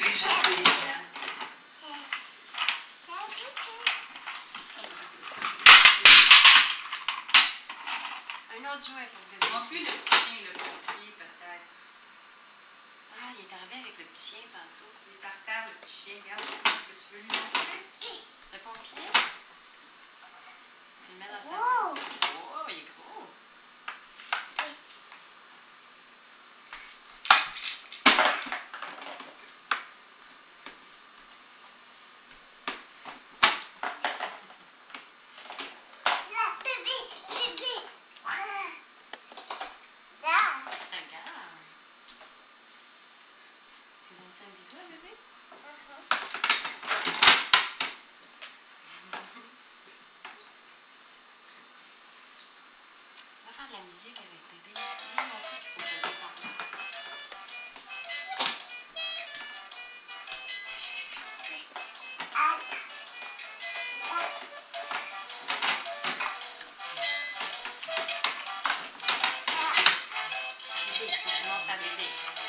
Oui, je sais. Un autre jouet pour bébé. Non plus le petit chien, le pompier, peut-être. Ah, il est arrivé avec le petit chien tantôt. Il est par terre, le petit chien. Regarde, est-ce que tu veux lui montrer? Le pompier? Tu le mets dans sa Wow! Oh, il est gros. Regarde. Donnes un bisou bébé? On va faire de la musique avec bébé. Qu'il faut bébé.